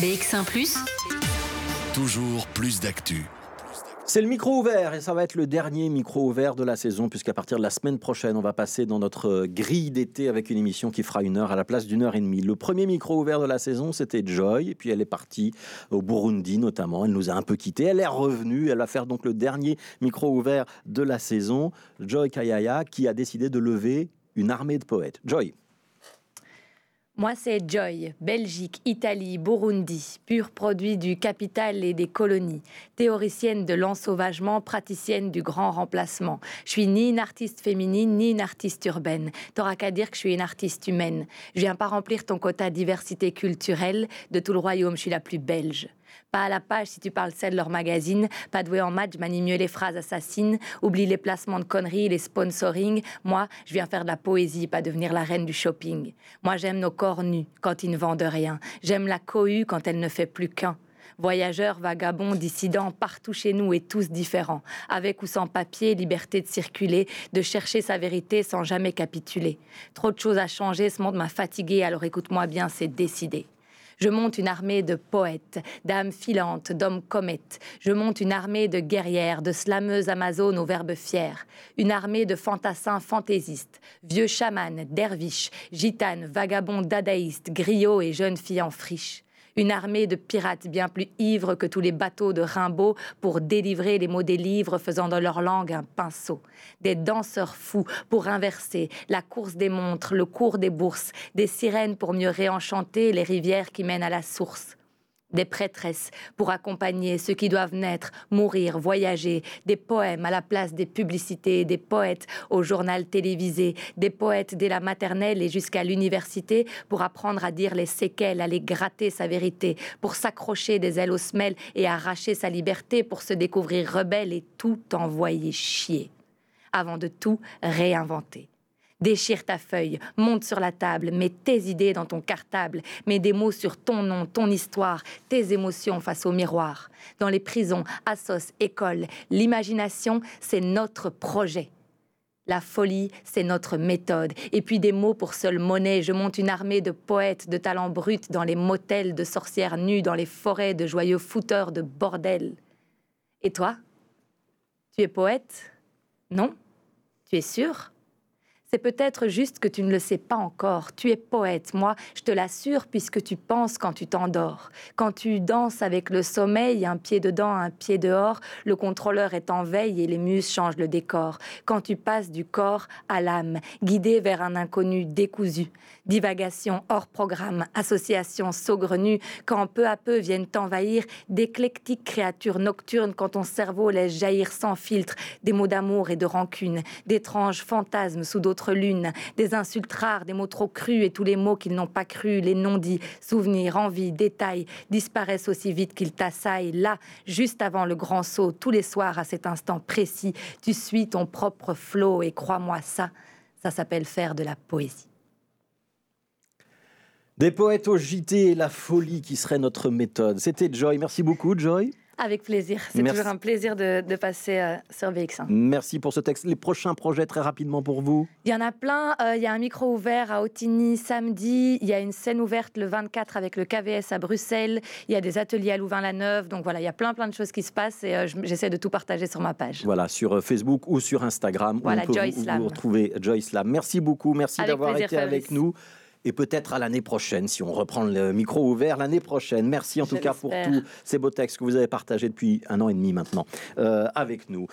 BX1 ⁇ Toujours plus d'actu. C'est le micro ouvert et ça va être le dernier micro ouvert de la saison puisqu'à partir de la semaine prochaine, on va passer dans notre grille d'été avec une émission qui fera une heure à la place d'une heure et demie. Le premier micro ouvert de la saison, c'était Joy et puis elle est partie au Burundi notamment. Elle nous a un peu quitté. Elle est revenue. Elle va faire donc le dernier micro ouvert de la saison. Joy Kayaya qui a décidé de lever une armée de poètes. Joy. Moi, c'est Joy, Belgique, Italie, Burundi, pur produit du capital et des colonies, théoricienne de l'ensauvagement, praticienne du grand remplacement. Je suis ni une artiste féminine, ni une artiste urbaine. T'auras qu'à dire que je suis une artiste humaine. Je viens pas remplir ton quota diversité culturelle. De tout le royaume, je suis la plus belge. Pas à la page si tu parles celle de leur magazine. Pas doué en match, manie mieux les phrases assassines. Oublie les placements de conneries, les sponsoring. Moi, je viens faire de la poésie, pas devenir la reine du shopping. Moi, j'aime nos corps nus quand ils ne vendent rien. J'aime la cohue quand elle ne fait plus qu'un. Voyageurs, vagabonds, dissidents, partout chez nous et tous différents. Avec ou sans papier, liberté de circuler, de chercher sa vérité sans jamais capituler. Trop de choses à changer, ce monde m'a fatigué, alors écoute-moi bien, c'est décidé. Je monte une armée de poètes, d'âmes filantes, d'hommes comètes. Je monte une armée de guerrières, de slameuses amazones aux verbes fiers. Une armée de fantassins fantaisistes, vieux chamans, derviches, gitanes, vagabonds dadaïstes, griots et jeunes filles en friche une armée de pirates bien plus ivres que tous les bateaux de Rimbaud pour délivrer les mots des livres faisant dans leur langue un pinceau. Des danseurs fous pour inverser la course des montres, le cours des bourses, des sirènes pour mieux réenchanter les rivières qui mènent à la source des prêtresses pour accompagner ceux qui doivent naître, mourir, voyager, des poèmes à la place des publicités, des poètes au journal télévisé, des poètes dès la maternelle et jusqu'à l'université pour apprendre à dire les séquelles, à les gratter sa vérité, pour s'accrocher des ailes aux semelles et arracher sa liberté, pour se découvrir rebelle et tout envoyer chier, avant de tout réinventer. Déchire ta feuille, monte sur la table, mets tes idées dans ton cartable, mets des mots sur ton nom, ton histoire, tes émotions face au miroir. Dans les prisons, assos, écoles, l'imagination, c'est notre projet. La folie, c'est notre méthode. Et puis des mots pour seule monnaie. Je monte une armée de poètes, de talents bruts dans les motels, de sorcières nues dans les forêts, de joyeux fouteurs de bordel. Et toi? Tu es poète? Non? Tu es sûr? C'est peut-être juste que tu ne le sais pas encore. Tu es poète, moi, je te l'assure, puisque tu penses quand tu t'endors. Quand tu danses avec le sommeil, un pied dedans, un pied dehors, le contrôleur est en veille et les muses changent le décor. Quand tu passes du corps à l'âme, guidé vers un inconnu décousu. Divagation hors programme, association saugrenue, quand peu à peu viennent t'envahir d'éclectiques créatures nocturnes, quand ton cerveau laisse jaillir sans filtre des mots d'amour et de rancune, d'étranges fantasmes sous d'autres lune, des insultes rares, des mots trop crus et tous les mots qu'ils n'ont pas crus, les non-dits, souvenirs, envies, détails, disparaissent aussi vite qu'ils t'assaillent. Là, juste avant le grand saut, tous les soirs, à cet instant précis, tu suis ton propre flot et crois-moi ça, ça s'appelle faire de la poésie. Des poètes au JT et la folie qui serait notre méthode. C'était Joy. Merci beaucoup, Joy. Avec plaisir. C'est toujours un plaisir de, passer euh, sur VX1. Merci pour ce texte. Les prochains projets, très rapidement pour vous? Il y en a plein. Euh, il y a un micro ouvert à Otigny samedi. Il y a une scène ouverte le 24 avec le KVS à Bruxelles. Il y a des ateliers à Louvain-la-Neuve. Donc voilà, il y a plein, plein de choses qui se passent et euh, j'essaie de tout partager sur ma page. Voilà, sur Facebook ou sur Instagram. Voilà, on Joyce vous, vous retrouver Joyce Lam. Merci beaucoup. Merci d'avoir été avec nous et peut-être à l'année prochaine, si on reprend le micro ouvert l'année prochaine. Merci en tout cas pour tous ces beaux textes que vous avez partagés depuis un an et demi maintenant euh, avec nous.